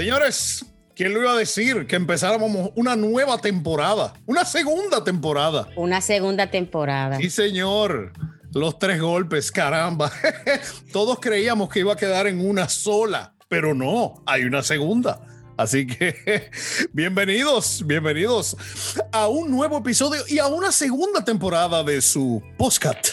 Señores, ¿quién lo iba a decir? Que empezáramos una nueva temporada, una segunda temporada. Una segunda temporada. Sí, señor. Los tres golpes, caramba. Todos creíamos que iba a quedar en una sola, pero no, hay una segunda. Así que bienvenidos, bienvenidos a un nuevo episodio y a una segunda temporada de su postcat.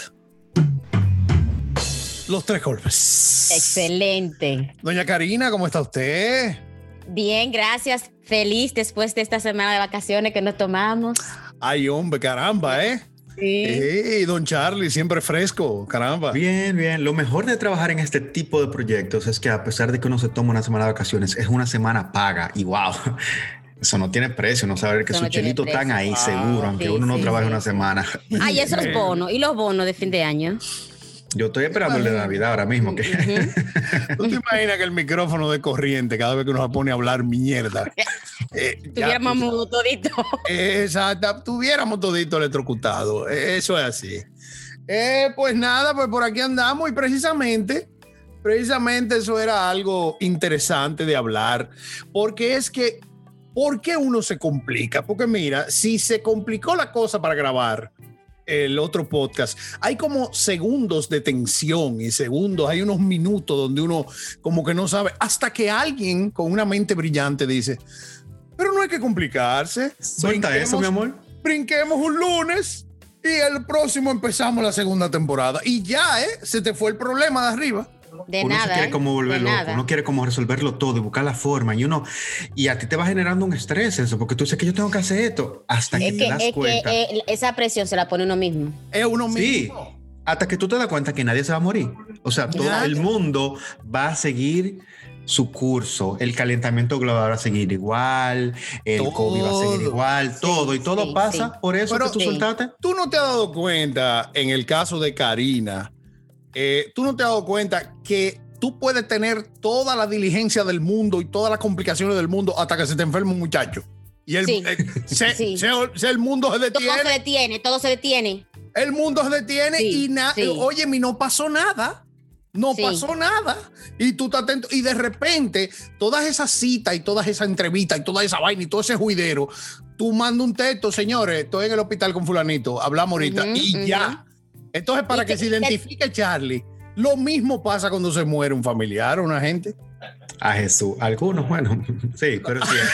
Los tres golpes. Excelente. Doña Karina, ¿cómo está usted? Bien, gracias. Feliz después de esta semana de vacaciones que nos tomamos. Ay, hombre, caramba, ¿eh? Sí. Hey, don Charlie, siempre fresco, caramba. Bien, bien. Lo mejor de trabajar en este tipo de proyectos es que a pesar de que uno se toma una semana de vacaciones, es una semana paga y wow. Eso no tiene precio, no saber que su chelito están ahí seguro, aunque uno no trabaje una semana. Ay, esos bonos. ¿Y los bonos de fin de año? Yo estoy esperando el de Navidad ahora mismo. Que... ¿Tú te imaginas que el micrófono de corriente, cada vez que nos pone a hablar mierda? Eh, tuviéramos todito. exacto, tuviéramos todito electrocutado. Eso es así. Eh, pues nada, pues por aquí andamos y precisamente, precisamente eso era algo interesante de hablar, porque es que, ¿por qué uno se complica? Porque mira, si se complicó la cosa para grabar, el otro podcast, hay como segundos de tensión y segundos, hay unos minutos donde uno como que no sabe, hasta que alguien con una mente brillante dice, pero no hay que complicarse. Suelta eso, mi amor. Brinquemos un lunes y el próximo empezamos la segunda temporada. Y ya, ¿eh? Se te fue el problema de arriba. De uno nada. quiere ¿eh? como volver loco, nada. uno quiere como resolverlo todo y buscar la forma y uno y a ti te va generando un estrés eso porque tú dices que yo tengo que hacer esto hasta que Es te que, das es que cuenta. eh, esa presión se la pone uno mismo. Es uno sí, mismo. hasta que tú te das cuenta que nadie se va a morir. O sea, todo Ya. el mundo va a seguir su curso, el calentamiento global va a seguir igual, el Todo. COVID va a seguir igual, todo y todo sí, pasa sí. por eso Pero- que tú Sí. soltaste. Tú no te has dado cuenta, en el caso de Karina, eh, tú no te has dado cuenta que tú puedes tener toda la diligencia del mundo y todas las complicaciones del mundo hasta que se te enferma un muchacho. Y el, Sí. eh, se- Sí. se- se- el mundo se Todo detiene. se detiene, todo se detiene. El mundo se detiene Sí, y nada. Oye, mi no pasó nada. No pasó nada. Y tú estás atento. Y de repente, todas esas citas y todas esas entrevistas y toda esa vaina y todo ese juidero, tú mandas un texto, señores, estoy en el hospital con fulanito, hablamos ahorita y ya. Entonces, para que que- se que- identifique Charlie, lo mismo pasa cuando se muere un familiar o una gente. A Jesús, algunos, bueno, sí, pero es cierto.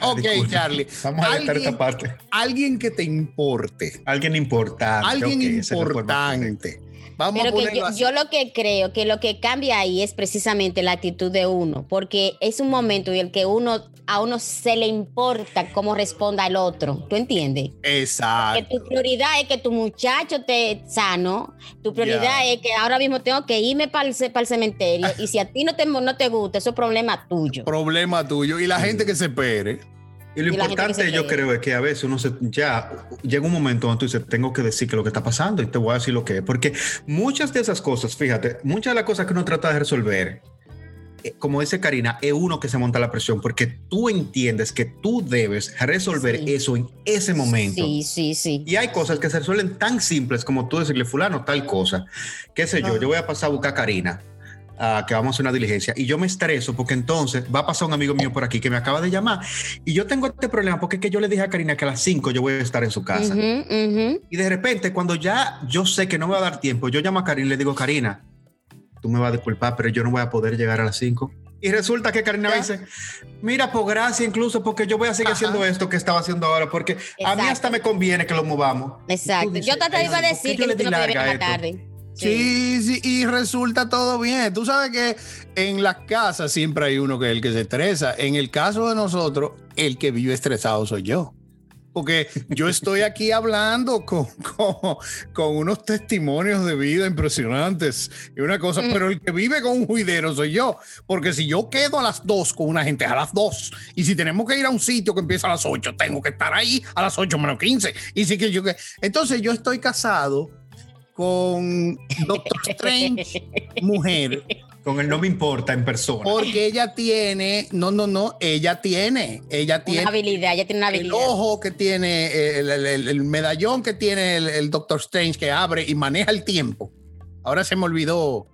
Ok, Disculpa. Charlie. Vamos a dejar Alguien- esta parte. Alguien que te importe. Alguien importante. Alguien importante. Vamos a Pero que ponerlo yo, así. yo lo que creo que lo que cambia ahí es precisamente la actitud de uno, porque es un momento en el que uno a uno se le importa cómo responda el otro. ¿Tú entiendes? Que Exacto. tu prioridad es que tu muchacho esté sano, tu prioridad es que ahora mismo tengo que irme para el, para el cementerio y si a ti no te, no te gusta, eso es problema tuyo. Problema tuyo. Y la gente que se espere. Y lo Y importante yo cree. creo es que a veces uno se, ya llega un momento donde tú dices, tengo que decir que lo que está pasando y te voy a decir lo que es. Porque muchas de esas cosas, fíjate, muchas de las cosas que uno trata de resolver, eh, como dice Karina, es uno que se monta la presión porque tú entiendes que tú debes resolver Sí. eso en ese momento. Sí, sí, sí. Y hay cosas que se resuelven tan simples como tú decirle, fulano, tal cosa. Qué sé yo, yo voy a pasar a buscar a Karina, que vamos a hacer una diligencia, y yo me estreso porque entonces va a pasar un amigo mío por aquí que me acaba de llamar, y yo tengo este problema porque es que yo le dije a Karina que a las 5 yo voy a estar en su casa. Y de repente, cuando ya yo sé que no me va a dar tiempo, yo llamo a Karina y le digo, Karina, tú me vas a disculpar, pero yo no voy a poder llegar a las 5. Y resulta que Karina me dice, mira, por gracia incluso, porque yo voy a seguir Ajá. haciendo esto que estaba haciendo ahora, porque a mí hasta me conviene que lo movamos. Exacto. Dices, Yo te iba a "Ay, ¿por qué decir que le tú no podías larga venir a más esto?" tarde. Sí, sí, y resulta todo bien. Tú sabes que en las casas siempre hay uno que es el que se estresa. En el caso de nosotros, el que vive estresado soy yo. Porque yo estoy aquí hablando con, con, con unos testimonios de vida impresionantes y una cosa, Mm. pero el que vive con un juidero soy yo. Porque si yo quedo a las 2 con una gente, a las 2, y si tenemos que ir a un sitio que empieza a las 8, tengo que estar ahí a las 8 menos 15. Y si que yo que. Entonces yo estoy casado con Doctor Strange, mujer, Con el no me importa en persona. porque ella tiene, no, no, no, ella tiene, ella Una tiene habilidad, ya tiene una el habilidad. ojo que tiene, eh, el, el- el- el medallón que tiene el, el Doctor Strange que abre y maneja el tiempo. Ahora se me olvidó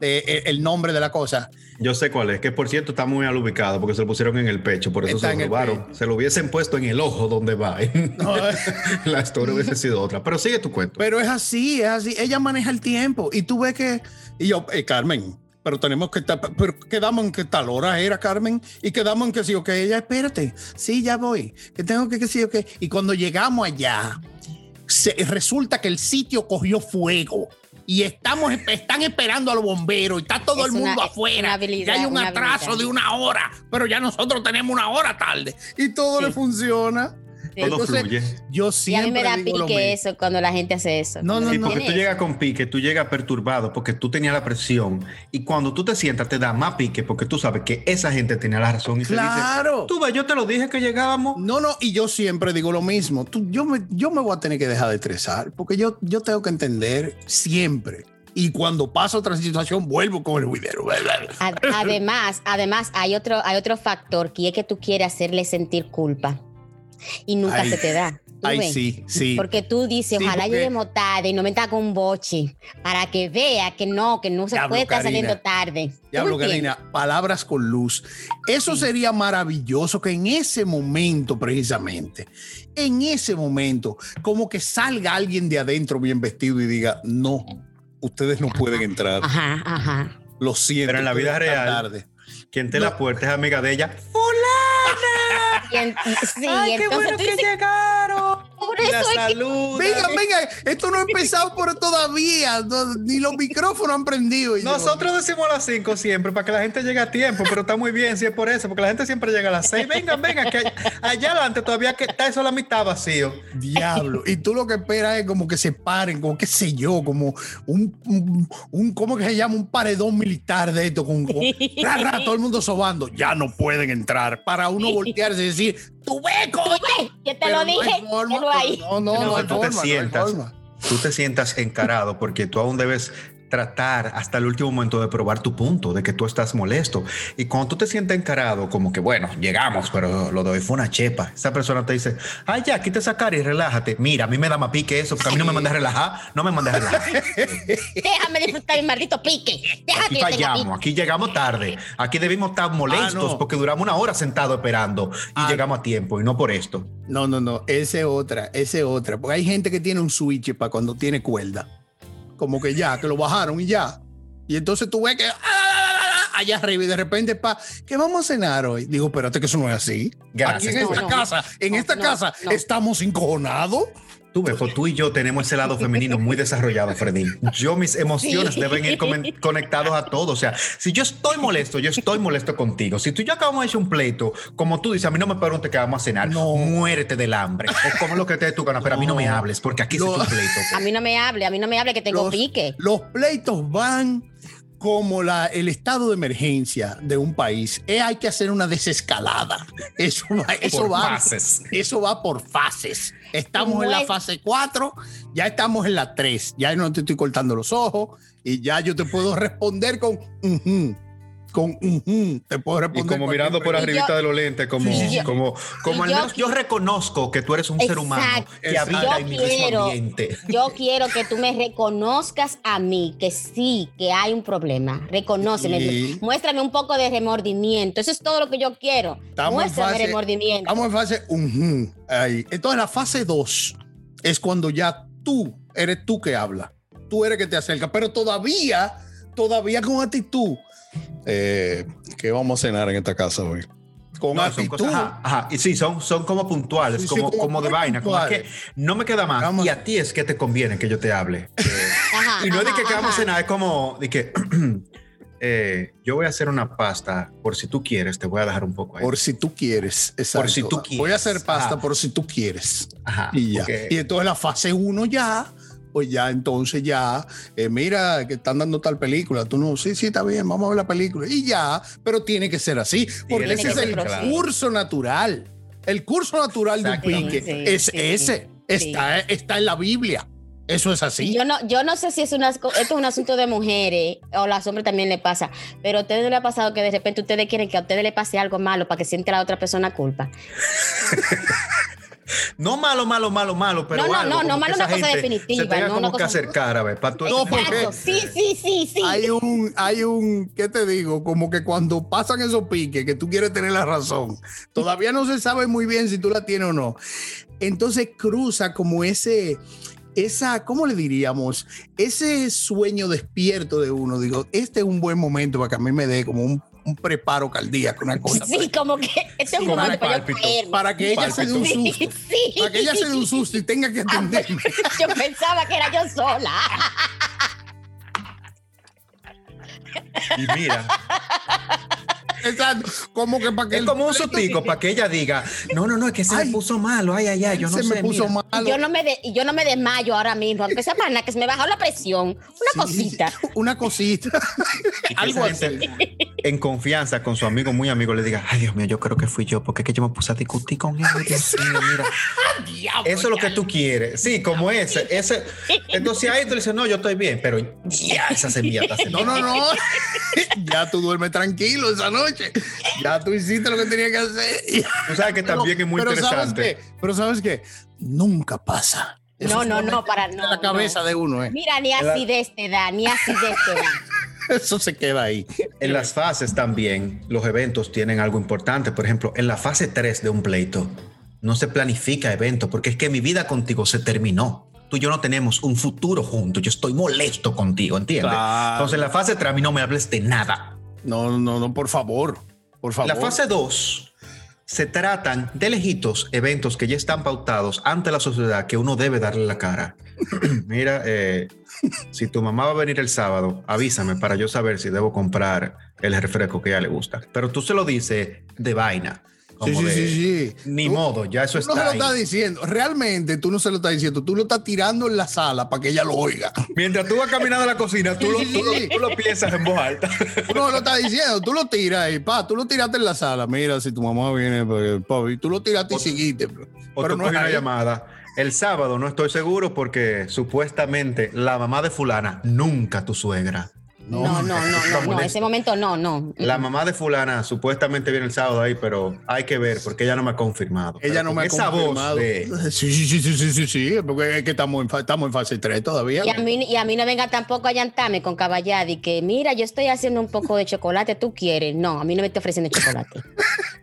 de, el nombre de la cosa. Yo sé cuál es, que por cierto está muy mal ubicado porque se lo pusieron en el pecho, por eso se lo robaron. Se lo hubiesen puesto en el ojo donde va. la historia hubiese sido otra. Pero sigue tu cuento. Pero es así, es así. Ella maneja el tiempo y tú ves que. Y yo, eh, Carmen, pero tenemos que estar, pero quedamos en que tal hora era Carmen y quedamos en que sí, ok, ella, espérate, sí, ya voy, que tengo que, que sí, ok. Y cuando llegamos allá, se, resulta que el sitio cogió fuego y estamos están esperando a los bomberos y está todo el mundo afuera. y hay un atraso de una hora, pero ya nosotros tenemos una hora tarde y todo le funciona. Todo fluye. Yo siempre. Y a mí me da pique eso cuando la gente hace eso. No, no, no. Porque tú llegas con pique, tú llegas perturbado porque tú tenías la presión. Y cuando tú te sientas, te da más pique porque tú sabes que esa gente tenía la razón. Y claro. Se tú ves, yo te lo dije que llegábamos. No, no, y yo siempre digo lo mismo. Tú, yo, me, yo me voy a tener que dejar de estresar porque yo, yo tengo que entender siempre y cuando pasa otra situación vuelvo con el video. Además, además hay otro, hay otro factor que es que tú quieres hacerle sentir culpa y nunca se te da. Ay, sí, sí. Porque tú dices, ojalá lleguemos tarde y no me con un boche para que vea que no, que no se puede estar saliendo tarde. Diablo, Karina, palabras con luz. Eso sería maravilloso que en ese momento, precisamente, en ese momento, como que salga alguien de adentro bien vestido y diga, no, ustedes no pueden entrar. Ajá, ajá. Lo siento. Pero en la vida real, tarde. quien te la puerta es amiga de ella. Sí, Ay, qué bueno que llegaron. Por eso salud. Venga, venga, esto no ha empezado por todavía, ni los micrófonos han prendido. Nosotros decimos a las 5 siempre para que la gente llegue a tiempo, pero está muy bien si es por eso, porque la gente siempre llega a las 6. Venga, venga, que allá adelante todavía que está eso la mitad vacío. Diablo. Y tú lo que esperas es como que se paren, como qué sé yo, como un, un, ¿cómo que se llama? Un paredón militar de esto, con, todo el mundo sobando. Ya no pueden entrar. Para uno voltearse y decir, tú ves, coño. Que te lo dije. No, no, no, no, tú te sientas, tú te sientas encarado porque tú aún debes tratar hasta el último momento de probar tu punto, de que tú estás molesto. Y cuando tú te sientes encarado, como que, bueno, llegamos, pero lo de hoy fue una chepa. Esa persona te dice, ay, ya, quita esa cara y relájate. Mira, a mí me da más pique eso, porque a mí no me mandas a relajar, no me mandas a relajar. Déjame disfrutar mi maldito pique. Déjame aquí fallamos, aquí llegamos tarde. Aquí debimos estar molestos ah, porque duramos una hora sentado esperando y ah. llegamos a tiempo y no por esto. No, no, no, ese otra, ese otra. Porque hay gente que tiene un switch para cuando tiene cuerda como que ya, que lo bajaron y ya. Y entonces tú ves que ¡ah! allá arriba y de repente, pa, ¿qué vamos a cenar hoy? Digo, espérate que eso no es así. Aquí en esta casa, en esta casa estamos encojonados. Tú, pues tú y yo tenemos ese lado femenino muy desarrollado, Freddy. Yo, mis emociones deben ir conectados a todo. O sea, si yo estoy molesto, yo estoy molesto contigo. Si tú y yo acabamos de hacer un pleito, como tú dices, a mí no me preguntes qué vamos a cenar. No. Muérete del hambre. O como lo que te dé tu gana, pero a mí no me hables, porque aquí es un pleito. Pues. A mí no me hable, a mí no me hable que tengo pique. Los pleitos van como la, el estado de emergencia de un país, eh, hay que hacer una desescalada. Eso va, eso va, eso va por fases. Estamos en la fase 4, ya estamos en la 3, ya no te estoy cortando los ojos y ya yo te puedo responder con con te puedo responder. Y como mirando por arribita de los lentes, como, como, como al menos yo, reconozco que tú eres un ser humano que habita en mi mismo ambiente. Yo quiero que tú me reconozcas a mí que sí, que hay un problema. Reconóceme. Muéstrame un poco de remordimiento. Eso es todo lo que yo quiero. Muéstrame remordimiento. Estamos en fase ahí. Entonces, la fase 2 es cuando ya tú eres tú que habla. Tú eres que te acerca, pero todavía, todavía con actitud eh, ¿qué vamos a cenar en esta casa hoy? Con actitud. ajá, Y sí, son, son como puntuales, como, como, de vaina. Como que no me queda más. Y a ti es que te conviene que yo te hable. y no es de que, vamos a cenar, es como de que eh, yo voy a hacer una pasta por si tú quieres, te voy a dejar un poco ahí. Por si tú quieres, exacto. Por si tú quieres. Voy a hacer pasta por si tú quieres. Ajá. Y ya. Y entonces la fase 1 ya pues ya entonces ya, eh, mira, que están dando tal película, tú no, sí, sí, está bien, vamos a ver la película. Y ya, pero tiene que ser así, porque ese es el curso natural. El curso natural de un pique es ese, Está, está en la Biblia. Eso es así. Yo no, yo no sé si es una, esto es un asunto de mujeres o a los hombres también le pasa, pero a ustedes no le ha pasado que de repente ustedes quieren que a ustedes le pase algo malo para que siente la otra persona culpa. No malo, malo, malo, malo, pero No, no, algo no, no malo una cosa definitiva, Se tenga no como una que acercar, a ver, para tú No, porque-. Sí, sí, sí, sí. Hay un, hay un, ¿qué te digo? Como que cuando pasan esos piques, que tú quieres tener la razón, todavía no se sabe muy bien si tú la tienes o no. Entonces cruza como ese, esa, ¿cómo le diríamos? Ese sueño despierto de uno. Digo, este es un buen momento para que a mí me dé como un, un preparo cardíaco, una cosa. Sí, como que este es un momento para yo. Para que ella se dé un Sí, susto. sí. Para que ella se dé un susto y tenga que atenderme. Yo pensaba que era yo sola. Y mira, Exacto. Como que para que es el como un sustico para que ella diga, no, no, no, es que se Ay, me puso malo, ay, ay, ay, yo no se sé. me puso mira. malo. Yo no me de- y yo no me desmayo ahora mismo. Aunque sea para nada, que se me bajó la presión. Una Sí, cosita. sí, Una cosita. Algo esa así. gente, en confianza con su amigo, muy amigo, le diga, ay, Dios mío, yo creo que fui yo, porque es que yo me puse a discutir con él. ay, Dios mío, mira. Eso es lo que tú quieres. Sí, como ese. ese. Entonces ahí tú le dices, no, yo estoy bien, pero ya esa semilla está No, no, no. ya tú duermes tranquilo esa noche. Ya tú hiciste lo que tenía que hacer. Tú sabes que también es muy pero ¿sabes interesante. qué? Pero sabes qué? Nunca pasa. No, no, no, para no. la cabeza de uno, ¿eh? Mira, ni acidez te da, ni acidez te da. Eso se queda ahí. En las fases también, los eventos tienen algo importante. Por ejemplo, en la fase 3 de un pleito, no se planifica evento, porque es que mi vida contigo se terminó. Tú y yo no tenemos un futuro juntos. Yo estoy molesto contigo, ¿entiendes? Claro. Entonces, en la fase 3 a mí no me hables de nada. No, no, no, por favor. Por favor. la fase 2 se tratan de lejitos eventos que ya están pautados ante la sociedad que uno debe darle la cara. Mira, eh, si tu mamá va a venir el sábado, avísame para yo saber si debo comprar el refresco que a ella le gusta. Pero tú se lo dices de vaina. Sí, sí, de, sí, sí. Ni Tú- modo, ya eso Tú no se está lo ahí. estás diciendo. Realmente tú no se lo estás diciendo. Tú lo estás tirando en la sala para que ella lo oiga. Mientras tú vas caminando a la cocina, tú lo, tú lo- tú lo piensas en voz alta. Tú no lo estás diciendo. Tú lo tiras y pa, tú lo tiraste en la sala. Mira, si tu mamá viene, pues, pa, y tú lo tiraste y O- seguiste. O Pero tú no es una ahí. llamada. El sábado no estoy seguro porque supuestamente la mamá de fulana, nunca tu suegra. No, no, no, no, no, molesto. ese momento no, no. La mamá de fulana supuestamente viene el sábado ahí, pero hay que ver porque ella no me ha confirmado. Ella Pero no me ha esa confirmado. voz de Sí, sí, sí, sí, sí, porque es que estamos en, estamos en fase 3 todavía. Y a, mí, y a mí no venga tampoco a llantarme con caballada y que, mira, yo estoy haciendo un poco de chocolate, ¿tú quieres? No, a mí no me estoy ofreciendo chocolate.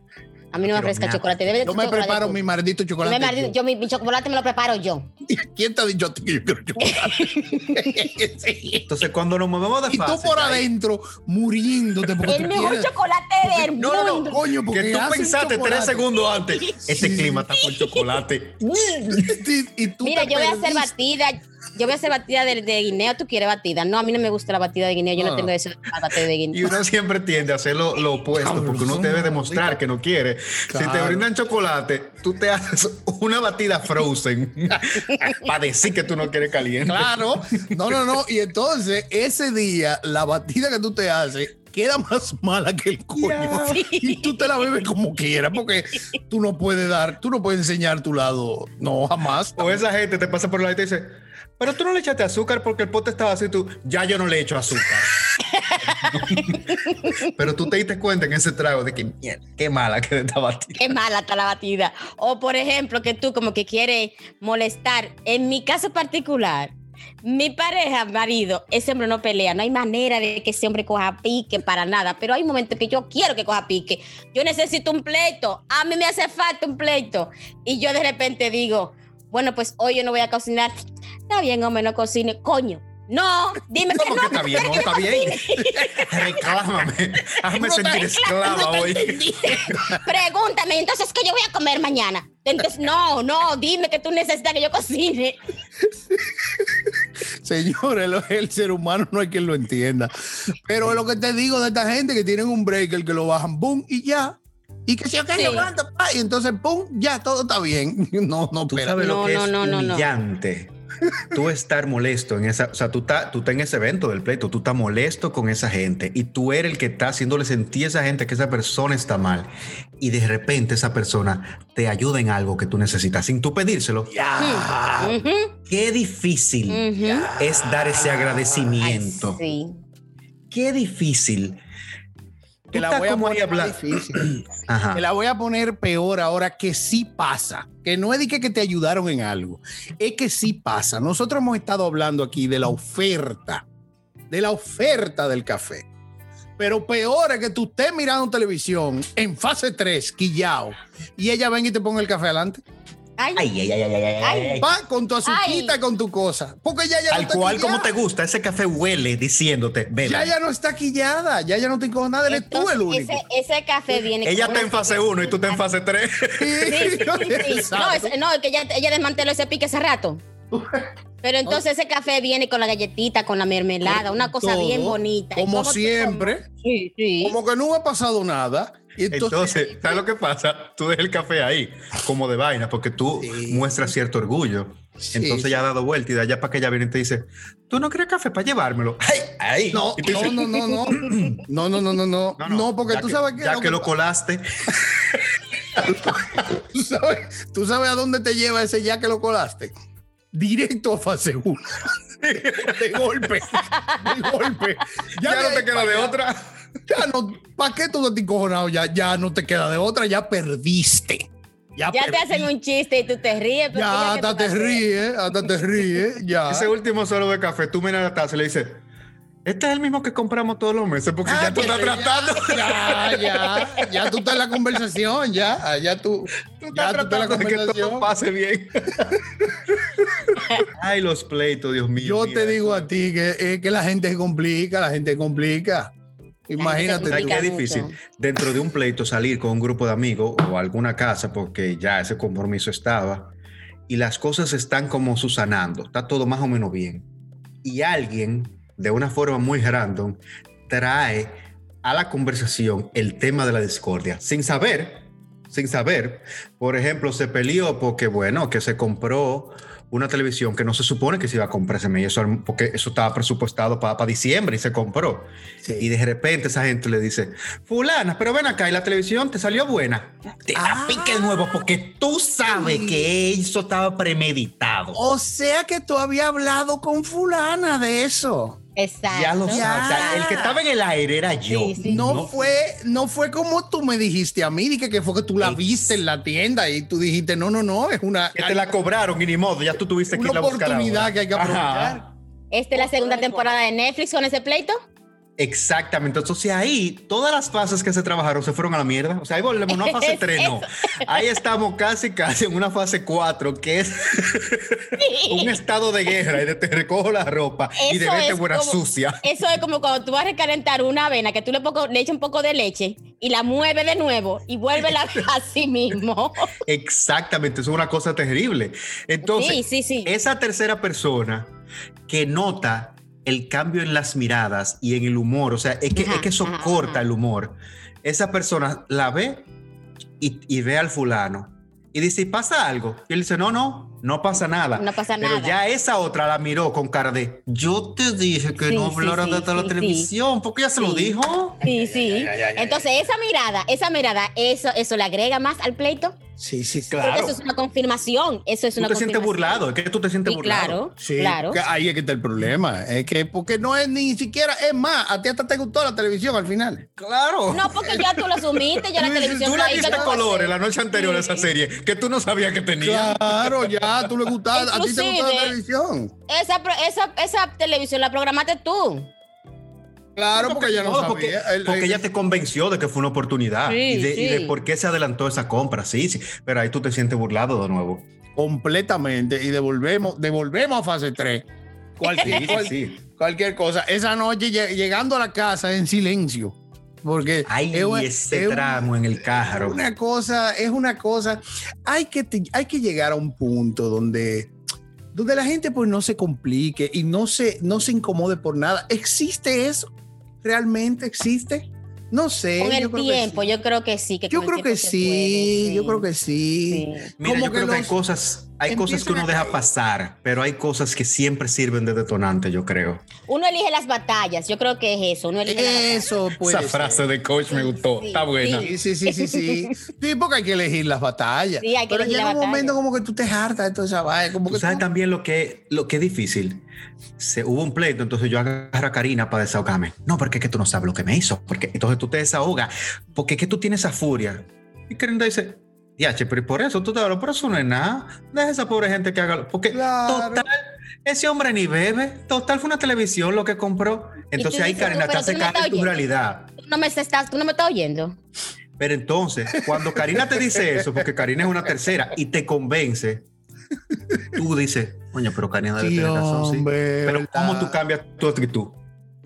A mí no me ofrezca chocolate. Debe de Yo me chocolate preparo tú. mi maldito Yo, chocolate. yo mi, mi chocolate me lo preparo yo. ¿Quién te ha dicho a ti que yo quiero chocolate? Sí. Entonces, cuando nos movemos de Y tú fase, por ahí, adentro muriéndote porque El tú mejor quieres- chocolate del No, no, no, mundo. coño, porque que tú pensaste chocolate. tres segundos antes, este Sí. clima está con chocolate. Y tú Mira, yo voy a hacer batida. Yo voy a hacer batida de, de guineo. ¿Tú quieres batida? No, a mí no me gusta la batida de guineo. Yo no, No. tengo eso de batida de Y guineo. uno siempre tiende a hacer lo, lo opuesto porque uno debe demostrar que no quiere. Si te brindan chocolate, tú te haces una batida frozen para decir que tú no quieres caliente. Claro, no, no, no. Y entonces, ese día, la batida que tú te haces queda más mala que el coño. Y tú te la bebes como quieras, porque tú no puedes dar, tú no puedes enseñar tu lado. No, jamás. O esa gente te pasa por la y te dice, pero tú no le echaste azúcar porque el pote estaba así, tú, ya yo no le echo azúcar. pero tú te diste cuenta en ese trago de que, mierda, qué mala que esta batida. Qué mala está la batida. O por ejemplo, que tú como que quieres molestar. En mi caso particular, mi pareja, marido, ese hombre no pelea. No hay manera de que ese hombre coja pique para nada. Pero hay momentos que yo quiero que coja pique. Yo necesito un pleito. A mí me hace falta un pleito. Y yo de repente digo, bueno, pues hoy yo no voy a cocinar. Está bien, hombre, no cocine. Coño. No, dime que ¿Cómo no. que está bien? No, está bien. Reclámame. Hazme sentir esclava hoy. Pregúntame, entonces, ¿qué yo voy a comer mañana? Entonces, no, no, dime que tú necesitas que yo cocine. Señores, lo- el ser humano no hay quien lo entienda. Pero es lo que te digo de esta gente que tienen un breaker que lo bajan, boom, y ya. Y que se Sí. y entonces, pum, ya todo está bien. No, no, Tú lo No, que no, es no, no, no. humillante. Tú estar molesto en esa, o sea, tú estás tú en ese evento del pleito, tú estás molesto con esa gente y tú eres el que está haciéndole sentir a esa gente que esa persona está mal y de repente esa persona te ayuda en algo que tú necesitas sin tú pedírselo. Ya. Ujú, Qué difícil es dar ese Ay, agradecimiento. sí. Qué difícil que la voy a poner más habla- difícil. Ajá. que la voy a poner peor ahora que sí pasa. Que no es de que, que te ayudaron en algo, es que sí pasa. Nosotros hemos estado hablando aquí de la oferta, de la oferta del café. Pero peor es que tú estés mirando televisión en fase 3, quillao, y ella venga y te ponga el café adelante. Ay, Ay, ay, ay, ay, ay, ay, Ay. ay. Va con tu azuquita con tu cosa. Porque ya ya no Tal está cual como te gusta, ese café huele diciéndote, ven. Ya ya no está quillada, ya ya no te cojo nada, eres tú el único. ese, ese café viene. Ella está en fase 1 y tú estás en fase 3. Sí, sí, sí, sí. No, es, no, es que ella, ella desmanteló ese pique hace rato. Pero entonces ese café viene con la galletita, con la mermelada, una cosa Todo, bien bonita. Como siempre, Sí, sí. como que no ha pasado nada. Entonces, Entonces, ¿sabes lo que pasa? Tú dejas el café ahí, como de vaina, porque tú Sí. muestras cierto orgullo. Sí, Entonces sí. ya ha dado vuelta y de allá para que ella viene y te dice, ¿tú no quieres café para llevármelo? ¡Ay! ¡Ay! No, no, dices, no, no, no. No, no, no, no, no. No, porque ya tú que- sabes que, Ya lo que que lo colaste. tú sabes, tú sabes a dónde te lleva ese ya que lo colaste. Directo a fase 1. De golpe. De golpe. Ya, de no te queda de otra. Ya no, ¿para qué tú te encojonado? Ya, ya no te queda de otra, ya perdiste. Ya, Ya te hacen un chiste y tú te ríes. pero Ya, que hasta te ríes, hasta te ríes, ya. Ese último solo de café, tú miras la taza y le dices, este es el mismo que compramos todos los meses, porque Ah, ya tú estás ya, tratando. Ya, ya, ya tú estás en la conversación, ya, ya tú, Tú ya estás tú estás en la tratando de que todo pase bien. Ay, los pleitos, Dios mío. Yo mira. te digo a ti que, es que la gente se complica, la gente se complica. Imagínate La ¿Sabes tú. qué difícil? Dentro de un pleito salir con un grupo de amigos o a alguna casa porque ya ese compromiso estaba y las cosas están como susanando, está todo más o menos bien. Y alguien, de una forma muy random, trae a la conversación el tema de la discordia, sin saber, sin saber. Por ejemplo, se peleó porque, bueno, que se compró una televisión que no se supone que se iba a comprar ese mes, eso, porque eso estaba presupuestado para diciembre y se compró. Sí. Y de repente esa gente le dice, fulana, pero ven acá y la televisión te salió buena. Te Ah. la pique de nuevo porque tú sabes que eso estaba premeditado. O sea que tú habías hablado con fulana de eso. Exacto. ya lo sabes. Ya. O sea, el que estaba en el aire era yo. Sí, sí. No, fue, no fue como tú me dijiste a mí, dije que fue que tú la Ex- viste en la tienda y tú dijiste, no, no, no, es una, Que te la cobraron y ni modo, ya tú tuviste que una irla a buscar oportunidad ahora. que hay que Ajá. aprovechar. Esta es la segunda temporada de Netflix con ese pleito. Exactamente. Entonces ahí todas las fases que se trabajaron se fueron a la mierda. O sea, ahí volvemos, no a fase Es 3, no. Ahí estamos casi, casi en una fase 4, que es un estado de guerra y de te recojo la ropa y de vete buena como- sucia. Eso es como cuando tú vas a recalentar una avena, que tú le, poco, le echas un poco de leche y la mueves de nuevo y vuelve la así mismo. Exactamente, eso es una cosa terrible. Entonces, sí, sí, sí. esa tercera persona que nota el cambio en las miradas y en el humor, o sea, es que, Ajá, es que eso ajá, corta ajá. el humor. Esa persona la ve y, y ve al fulano y dice, ¿pasa algo? Y él dice, no, no, no pasa nada. No pasa Pero nada. ya esa otra la miró con cara de, yo te dije que Sí, no sí, hablaras sí, de toda la sí, televisión, porque ya se lo Sí. dijo. Sí, sí. Entonces, esa mirada, esa mirada, eso, eso le agrega más al pleito. Sí, sí. Claro. Porque eso es una confirmación. Eso es Tú una te sientes burlado, es que tú te sientes Sí, burlado. claro, Sí, claro. que ahí es que está el problema. Es que porque no es ni siquiera, es más, a ti hasta te gustó la televisión al final. Claro. No, porque ya tú lo asumiste, ya la televisión Tú está le ahí, ¿qué diste tú vas a colores la noche anterior a esa serie que tú no sabías que tenía. Claro, ya, tú le gustaba, a ti te gustó la televisión. Esa, esa, esa televisión la programaste tú. Claro, porque ella no No, sabía. porque, El- porque el- ella te convenció de que fue una oportunidad Sí, y, de, y de sí. por qué se adelantó esa compra. Sí, sí. Pero ahí tú te sientes burlado de nuevo. completamente y devolvemos, devolvemos a fase 3. Cualquier, Sí, cual- sí. cualquier cosa. Esa noche lle- llegando a la casa en silencio. Porque Ay, es un- ese es un- tramo en el carro. Es una cosa, es una cosa. Hay que, te- hay que llegar a un punto donde, donde la gente pues no se complique y no se, no se incomode por nada. ¿Existe eso? ¿Realmente existe? No sé. Con yo el creo tiempo, sí. yo creo que sí. Que Yo creo que sí, puede, yo creo que sí. sí. Mira, como yo que creo que hay cosas, hay cosas que uno deja pasar, pero hay cosas que siempre sirven de detonante, yo creo. Uno elige las batallas, yo creo que es eso. Uno elige. Eso puede Esa frase de coach me gustó, Sí, está buena. sí. Sí, sí, sí, sí, sí. Porque hay que elegir las batallas. Sí, hay que Pero elegir llega un batalla. momento como que tú te hartas de toda esa vaina. Como Tú que sabes tú- también lo que, lo que es difícil. Se, hubo un pleito, entonces yo agarro a Karina para desahogarme. No, porque es que tú no sabes lo que me hizo. Porque entonces tú te desahogas. Porque es que tú tienes esa furia. Y Karina dice, Diache, pero por eso tú te hablas, por eso no es nada. Deja a esa pobre gente que haga. lo-". Porque Claro. total, ese hombre ni bebe. Total, fue una televisión lo que compró. Entonces tú ahí "Tú, te hace estás tu oyendo". realidad. Tú no me estás, tú no me estás oyendo. Pero entonces, cuando Karina te dice eso, porque Karina es una tercera y te convence, tú dices, coño, pero Karina debe Sí, tener razón, sí. hombre, Pero ¿verdad? ¿cómo tú cambias tu actitud?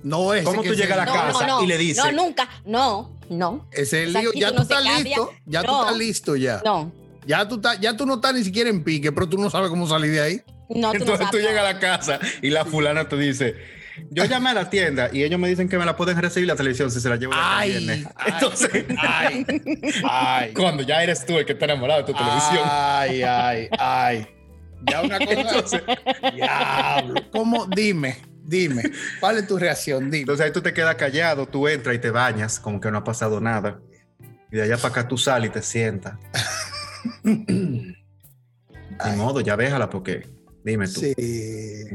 No es. ¿Cómo que tú llegas a la No, casa no, no. y le dices- No, nunca. No, no. Ese es el lío. Ya tú no estás listo. Ya tú No. estás listo ya. No. Ya tú, estás, ya tú no estás ni siquiera en pique, pero tú no sabes cómo salir de ahí. No, tú no Entonces tú llegas a la casa y la fulana te dice, yo llamé a la tienda y ellos me dicen que me la pueden recibir la televisión si se la llevo de acá el Ay, viernes. ay, Entonces, ay, ay. cuando ya eres tú el que está enamorado de tu televisión. Ay, ay, ay. Ya una cosa. Entonces, Diablo. ¿Cómo? Dime, dime. ¿Cuál es tu reacción? Dime. entonces ahí tú te quedas callado, tú entras y te bañas, como que no ha pasado nada. Y de allá para acá tú sales y te sientas. Ni Ay. modo, ya déjala porque, dime tú, Sí.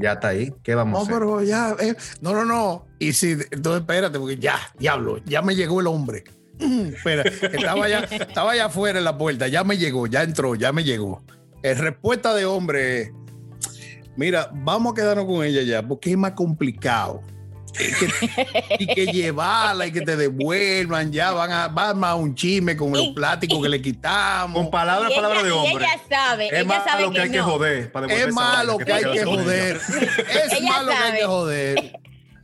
ya está ahí. ¿Qué vamos a No, hacer? pero ya. eh, no, no, no. Y si, entonces espérate, porque ya, diablo, ya me llegó el hombre. Espera, estaba ya, estaba allá afuera en la puerta, ya me llegó, ya entró, ya me llegó. Eh, respuesta de hombre es, mira, vamos a quedarnos con ella ya, porque es más complicado. Y que, y que llevarla y que te devuelvan, ya van a, va más un chisme con los plásticos que le quitamos. Con palabra, Y palabra ella- de hombre. ella sabe, Es ella sabe que, que hay que joder. para Es malo que hay que joder. Es Ella malo que hay que joder.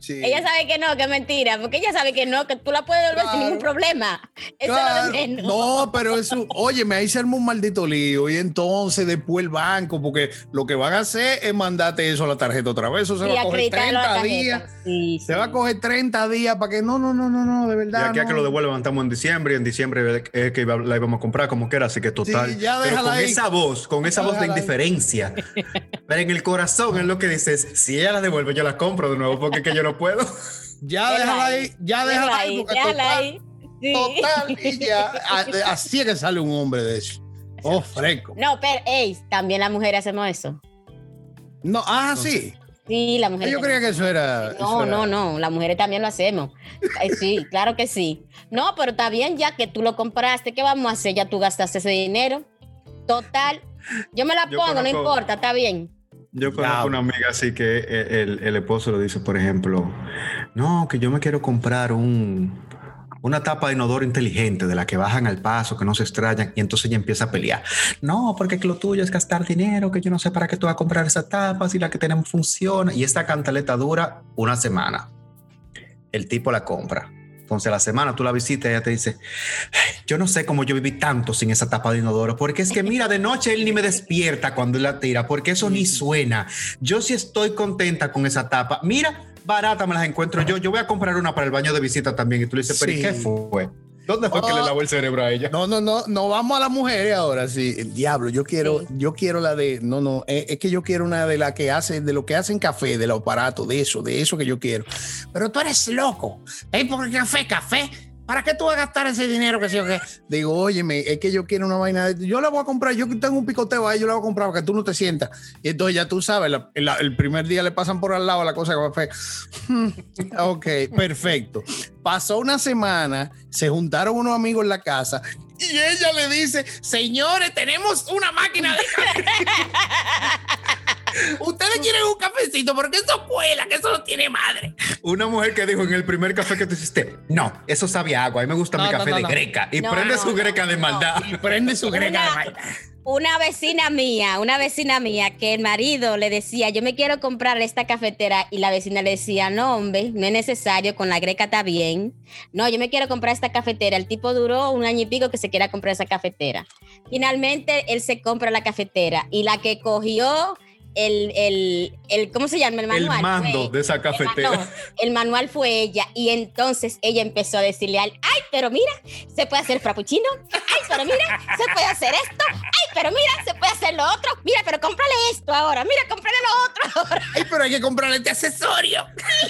Sí. Ella sabe que no, que es mentira, porque ella sabe que no, que tú la puedes devolver sin ningún problema. Eso Claro. es lo. No, pero eso, oye, me ahí se arma un maldito lío y entonces después el banco, porque lo que van a hacer es mandarte eso a la tarjeta otra vez, eso se va a coger acreditarlo a la 30 tarjeta. días, Sí, se sí. va a coger 30 días para que no, no, no, no, no, de Y verdad. aquí a que lo devuelvan estamos en diciembre y en diciembre es que iba- la íbamos a comprar como que era, así que total. Sí, ya pero déjala con ahí. esa voz, con esa Ya voz de indiferencia. pero en el corazón es lo que dices, si ella la devuelve, yo la compro de nuevo porque es que yo no puedo. Ya Déjala déjala ahí, ya Déjala ahí, porque déjala total, ahí. Sí. total, y ya, así es que sale un hombre de eso. Oh, fresco. No, pero, ey, también las mujeres hacemos eso. No, ah, sí. Sí, las mujeres. Yo creía que eso era. No, eso era- no, no, las mujeres también lo hacemos. Sí, claro que sí. No, pero está bien, ya que tú lo compraste, ¿qué vamos a hacer? Ya tú gastaste ese dinero. Total, yo me la Yo pongo, no importa, está bien. Yo conozco una amiga así que el, el esposo le dice, por ejemplo, no, que yo me quiero comprar un, una tapa de inodoro inteligente de la que bajan al paso, que no se extrañan, y entonces ella empieza a pelear. No, porque lo tuyo es gastar dinero, que yo no sé para qué tú vas a comprar esa tapa si la que tenemos funciona. Y esta cantaleta dura una semana. El tipo la compra. Entonces a la semana tú la visitas y ella te dice, "Ay, yo no sé cómo yo viví tanto sin esa tapa de inodoro, porque es que mira, de noche él ni me despierta cuando él la tira, porque eso ni suena. Yo sí estoy contenta con esa tapa. Mira, barata me las encuentro yo. Yo voy a comprar una para el baño de visita también. Y tú le dices, pero ¿y qué fue? ¿Dónde fue que le lavó el cerebro a ella? No, no, no, no vamos a las mujeres ahora, sí. El diablo, yo quiero, Sí. yo quiero la de, no, no, es, es que yo quiero una de la que hace, de lo que hacen café, del aparato, de eso, de eso que yo quiero. Pero tú eres loco. ¿Eh? Porque café, café. ¿Para qué tú vas a gastar ese dinero que sé yo qué? Digo, óyeme, es que yo quiero una vaina. de- Yo la voy a comprar, yo tengo un picoteo ahí, yo la voy a comprar para que tú no te sientas. Y entonces ya tú sabes, la- la- el primer día le pasan por al lado la cosa que café. ok, perfecto. Pasó una semana, se juntaron unos amigos en la casa y ella le dice, señores, tenemos una máquina de. Ustedes quieren un cafecito porque eso cuela, que eso no tiene madre. Una mujer que dijo en el primer café que tú hiciste, no, eso sabe a agua. A mí me gusta No, mi café no, de no. greca. Y No, prende no, su no, greca de no. maldad. Y prende su greca de Una- vaina. Una vecina mía, una vecina mía, que el marido le decía, yo me quiero comprar esta cafetera y la vecina le decía, no, hombre, no es necesario, con la greca está bien. No, yo me quiero comprar esta cafetera. El tipo duró un año y pico que se quiera comprar esa cafetera. Finalmente, él se compra la cafetera y la que cogió el, el, el ¿cómo se llama? El El manual. mando fue- de esa el cafetera. no, el manual fue ella y entonces ella empezó a decirle a él, ay, pero mira, se puede hacer frappuccino, ay, pero mira, se puede hacer esto, ay, pero mira, se puede hacer lo otro. Mira, pero cómprale esto ahora. Mira, cómprale lo otro ahora. Ay, pero hay que comprarle este accesorio.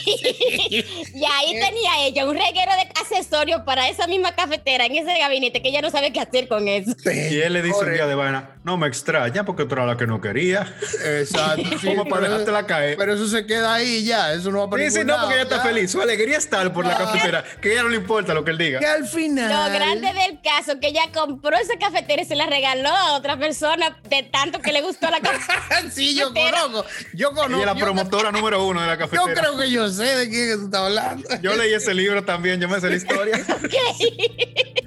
y ahí tenía ella un reguero de accesorios para esa misma cafetera en ese gabinete que ella no sabe qué hacer con eso. Y él le dice un día de vaina, no me extraña porque tú eras la que no quería. Exacto. sí, ¿Cómo para pero- dejártela caer? Pero eso se queda ahí ya, eso no va para Sí, sí, ningún no, porque ella está ya. feliz. Su alegría está por la cafetera, que a ella no le importa lo que él diga. Que al final. Lo grande del caso que ella compró esa cafetera y se la regaló a otra persona de tanto que le gustó la cafetera. sí, yo conozco. Yo conozco. es la yo- promotora número uno de la Yo cafetera. creo que yo sé de quién que tú estás hablando. Yo leí ese libro también, yo me sé la historia.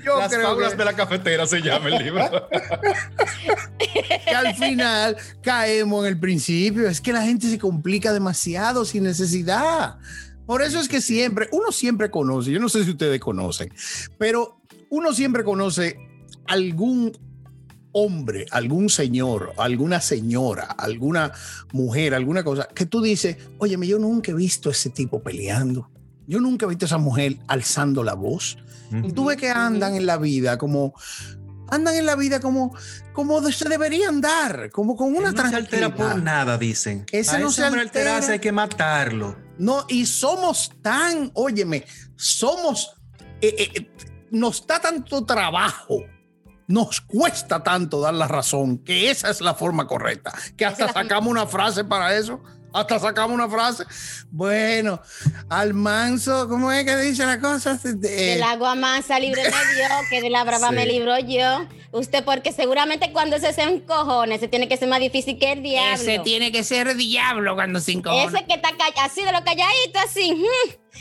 Yo Las creo fábulas que, de la cafetera se llama el libro. que al final caemos en el principio. Es que la gente se complica demasiado sin necesidad. Por eso es que siempre, uno siempre conoce, yo no sé si ustedes conocen, pero uno siempre conoce algún hombre, algún señor, alguna señora, alguna mujer, alguna cosa, que tú dices, óyeme, yo nunca he visto a ese tipo peleando. Yo nunca he visto a esa mujer alzando la voz. Y tú ves que andan en la vida como andan en la vida como como se deberían dar, como con una no se altera por tranquilidad. nada, dicen. Ese A no ese se altera. hay que matarlo. No, y somos tan, óyeme, somos eh, eh, nos da tanto trabajo. Nos cuesta tanto dar la razón que esa es la forma correcta, que hasta sacamos una frase para eso, hasta sacamos una frase. Bueno, al manso, ¿cómo es que dice la cosa? Eh, Del agua mansa libre me dio, que de la brava Sí. me libro yo. Usted, porque seguramente cuando ese se encojone, se tiene que ser más difícil que el diablo. tiene que ser diablo cuando se Ese que está calla- así de lo calladito, así.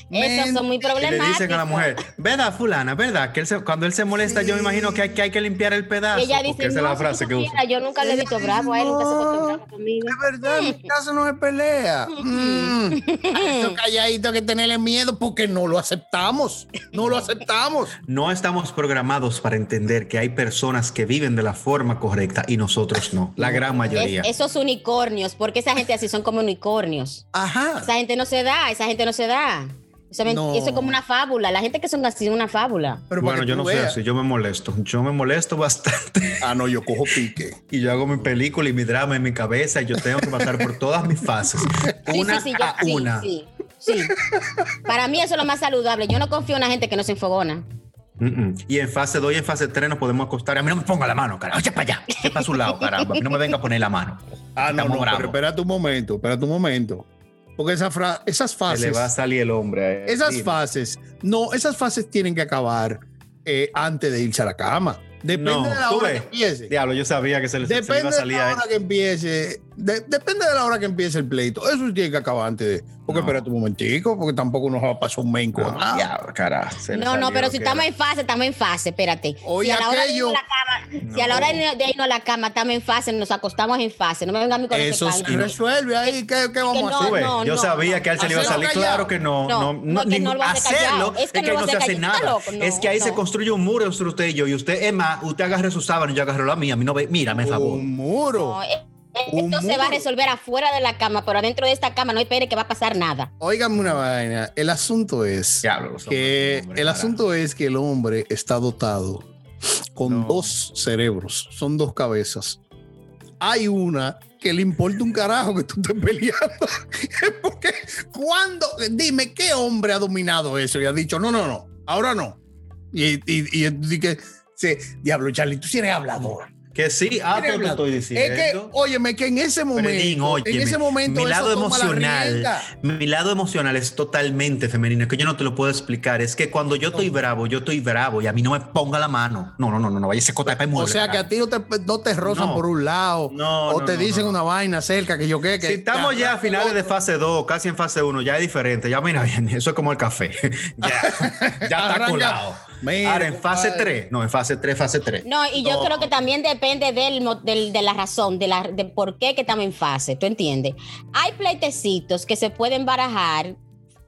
Mm, Esos son muy Y le problemáticos. dicen a la mujer, ¿verdad, fulana? ¿Verdad? Que él se- cuando él se molesta, yo me imagino que hay, que hay que limpiar el pedazo. Ella dice, esa es la frase que usa. yo nunca le he visto bravo, a él nunca se bravo conmigo. Es verdad, en mi casa no se pelea. Mm. A Eso calladito hay que tenerle miedo porque no lo aceptamos. No lo aceptamos. No estamos programados para entender que hay personas que viven de la forma correcta y nosotros no. La gran mayoría. Es- esos unicornios, porque esa gente así son como unicornios. Ajá. Esa gente no se da, esa gente no se da. Eso, me- No. eso es como una fábula. La gente que son así es una fábula. Pero bueno, yo no soy veas. así, yo me molesto. Yo me molesto bastante. Ah, no, yo cojo pique. Y yo hago mi película y mi drama en mi cabeza y yo tengo que pasar por todas mis fases. Sí, Una sí, sí, yo- a sí, una. sí, sí. Para mí eso es lo más saludable. Yo no confío en una gente que no se enfogona. Mm, mm. Y en fase 2 y en fase 3 nos podemos acostar. A mí no me ponga la mano, carajo. Echa para allá. Echa para su lado, caramba. A mí no me venga a poner la mano. Ah, no, Estamos no, bravos. pero espérate un momento, espérate un momento. Porque esa fra- esas Se fases, le va a salir el hombre. él. esas Dime. fases, no, esas fases tienen que acabar eh, antes de irse a la cama. Depende No, de la hora ves. que empiece. Diablo, yo sabía que se le, se Depende iba a de salir la a él. hora que empiece. De- depende de la hora que empiece el pleito. Eso tiene que acabar antes de. Porque No. espérate un momentico, porque tampoco nos va a pasar un menco. No, Ah, diablo, carajo. No, no, pero si que estamos en fase, estamos en fase, espérate. Oye, si a la hora de aquello- irnos a la cama, si a la hora de de irnos a la cama estamos en fase, nos acostamos en fase. No me venga a mí con Eso se caldo. resuelve ahí. ¿Qué, qué vamos no, a hacer? No, yo no, sabía no. que a él se le iba a salir. callado. Claro que no. No, No, no, que no lo va a hacer hacerlo. Es que no no se hace nada. No, es que ahí se no. construye un muro entre usted y yo. Y usted, es más, usted agarre su sábana y yo agarro la mía. A mí no ve. Mírame, favor. Un muro. Esto se va a resolver afuera de la cama, pero adentro de esta cama no espere que va a pasar nada. Óigame una vaina. El asunto es Diablo, que hombres, hombre, el carajo. asunto es que el hombre está dotado con No. dos cerebros, son dos cabezas. Hay una que le importa un carajo que tú estés peleando. Porque cuando, dime, ¿qué hombre ha dominado eso y ha dicho, no, no, no, ahora no? Y, y, y, y que, sí, diablo, Charlie, tú sí eres hablador. Que sí, ah, te estoy diciendo. Es que, óyeme, que en ese momento, Fredín, en óyeme, ese momento, mi lado la emocional, mi lado emocional es totalmente femenino, es que yo no te lo puedo explicar. Es que cuando yo estoy bravo, yo estoy bravo y a mí no me ponga la mano. No, no, no, no, no vaya ese cota de O sea que a ti no te, no te rozan No. por un lado No, o te dicen una vaina cerca que yo qué. Que Si estamos ya a finales de fase 2, casi en fase 1, ya es diferente. Ya mira bien, eso es como el café. ya, ya está colado. Mira, Ahora en fase compadre. 3, no, en fase 3, fase 3. No, y yo No. creo que también depende del, mo- del- de la razón, de, la, de por qué que estamos en fase, ¿tú entiendes? Hay pleitecitos que se pueden barajar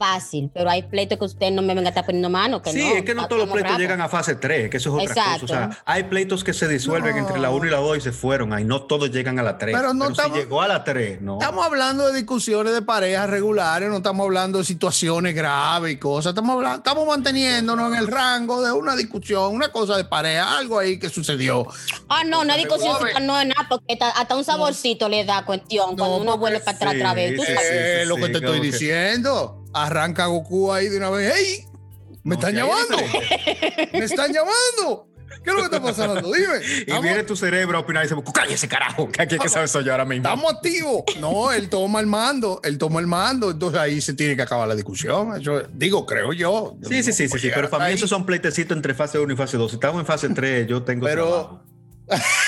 fácil, pero hay pleitos que usted no me venga a estar poniendo mano. Que sí, no, es que no todos los pleitos llegan a fase 3, que eso es otra Exacto. cosa. O sea, hay pleitos que se disuelven No. entre la 1 y la 2 y se fueron. Ahí no todos llegan a la 3. Pero no estamos- si llegó a la 3, no. Estamos hablando de discusiones de parejas regulares, no estamos hablando de situaciones graves y cosas. Estamos, hablando, estamos manteniéndonos en el rango de una discusión, una cosa de pareja, algo ahí que sucedió. Ah, no, una discusión no es nada, porque ta- hasta un saborcito le da cuestión cuando uno vuelve para atrás sí, otra vez. Sí, sí, Eh, lo que te estoy que- diciendo. Arranca Goku ahí de una vez. ¡Ey! ¿Me están llamando? ¿Me están llamando? ¿Qué es lo que está pasando? Dime. Y ¿Estamos, viene tu cerebro a opinar y dice, cállese carajo, que aquí hay que saber soy yo ahora mismo. estamos activos. No, él toma el mando. Él toma el mando. Entonces ahí se tiene que acabar la discusión. Eso, digo, creo yo. Sí, sí, sí, sí, sí, pero para mí esos son pleitecitos entre fase 1 y fase 2. Si estamos en fase 3, yo tengo Pero-.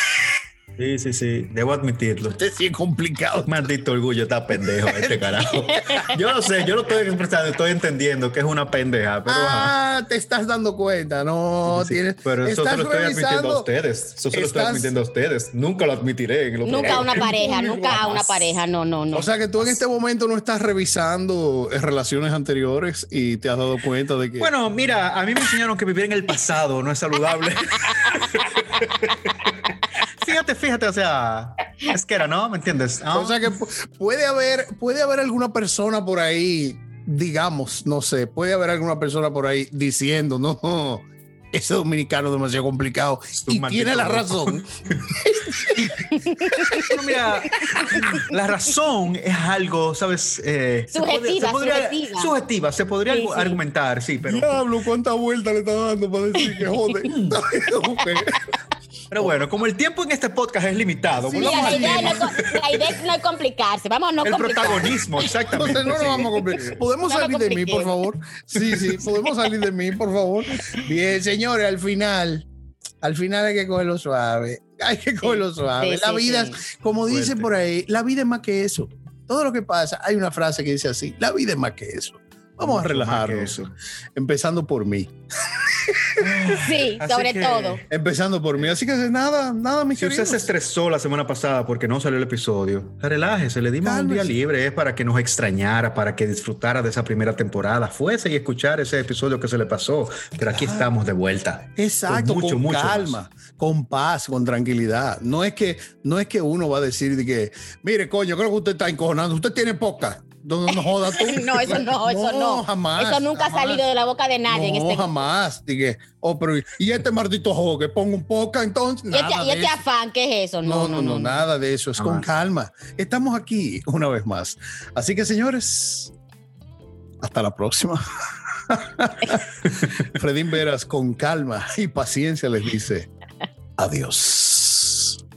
Sí, sí, sí, debo admitirlo. Este sí es complicado. Maldito orgullo, está pendejo este carajo. Yo lo sé, yo lo estoy expresando, estoy entendiendo que es una pendeja, pero ajá. ah, te estás dando cuenta, no Sí, tienes. pero eso se lo estoy admitiendo a ustedes. Eso se lo estoy admitiendo a ustedes. Nunca lo admitiré. En Nunca a una pareja, nunca a una pareja, no, no, no. O sea que tú en este momento no estás revisando eh, relaciones anteriores y te has dado cuenta de que. Bueno, mira, a mí me enseñaron que vivir en el pasado no es saludable. fíjate, fíjate, o sea, es que era, ¿no? ¿Me entiendes? Ah, O sea que pu- puede haber, puede haber alguna persona por ahí, digamos, no sé, puede haber alguna persona por ahí diciendo, no, ese dominicano es demasiado complicado. Y tiene la razón. Bueno, mira, la razón es algo, ¿sabes? Eh, Subjetiva, se podría- subjetiva. subjetiva, se podría sí. argumentar, sí, pero, Diablo, cuánta vuelta le está dando para decir que jode. Pero bueno, como el tiempo en este podcast es limitado, Sí, volvamos la al idea, tema. no, la idea es no complicarse. Vamos a no el complicar. protagonismo, exactamente. Entonces no nos sí. vamos a complicar. ¿Podemos No salir de mí, por favor? Sí, sí, podemos salir de mí, por favor. Bien, señores, al final, al final hay que cogerlo suave. Hay que cogerlo suave. sí, la sí, vida, sí. como dice Fuerte. por ahí, la vida es más que eso. Todo lo que pasa, hay una frase que dice así, la vida es más que eso. Vamos a Mucho relajarnos, eso. empezando por mí. Sí, Así sobre que- todo. Empezando por mí. Así que nada, nada, mis Si usted se estresó la semana pasada porque no salió el episodio, relájese, le dimos un día libre, es para que nos extrañara, para que disfrutara de esa primera temporada, fuese y escuchar ese episodio que se le pasó, pero aquí estamos de vuelta. Exacto, Con con, mucho, mucho calma, con paz, con tranquilidad. No es que no es que uno va a decir de que, mire, coño, creo que usted está encojonando. Usted tiene poca. No, no, no joda tú. No, eso no, eso no. jamás. Eso nunca jamás. ha salido de la boca de nadie en no, este jamás. Dije, oh, pero y este maldito juego que pongo un poca entonces. Y Nada este, y este afán, ¿qué es eso? No, no, no, nada de eso. Es con calma. Estamos aquí una vez más. Así que, señores, hasta la próxima. Fredín Veras, con calma y paciencia, les dice adiós.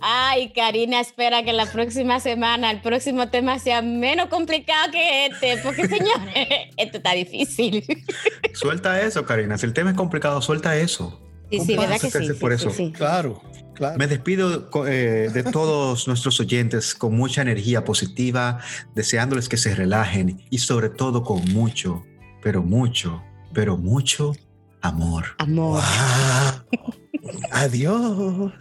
Ay, Karina, espera que la próxima semana el próximo tema sea menos complicado que este, porque señores, esto está difícil. Suelta eso, Karina. Si el tema es complicado, suelta eso. Sí, sí, ¿verdad que sí? Por sí, eso. sí. Claro, claro. Me despido eh, de todos nuestros oyentes con mucha energía positiva, deseándoles que se relajen y sobre todo con mucho, pero mucho, pero mucho amor. Amor. Wow. Adiós.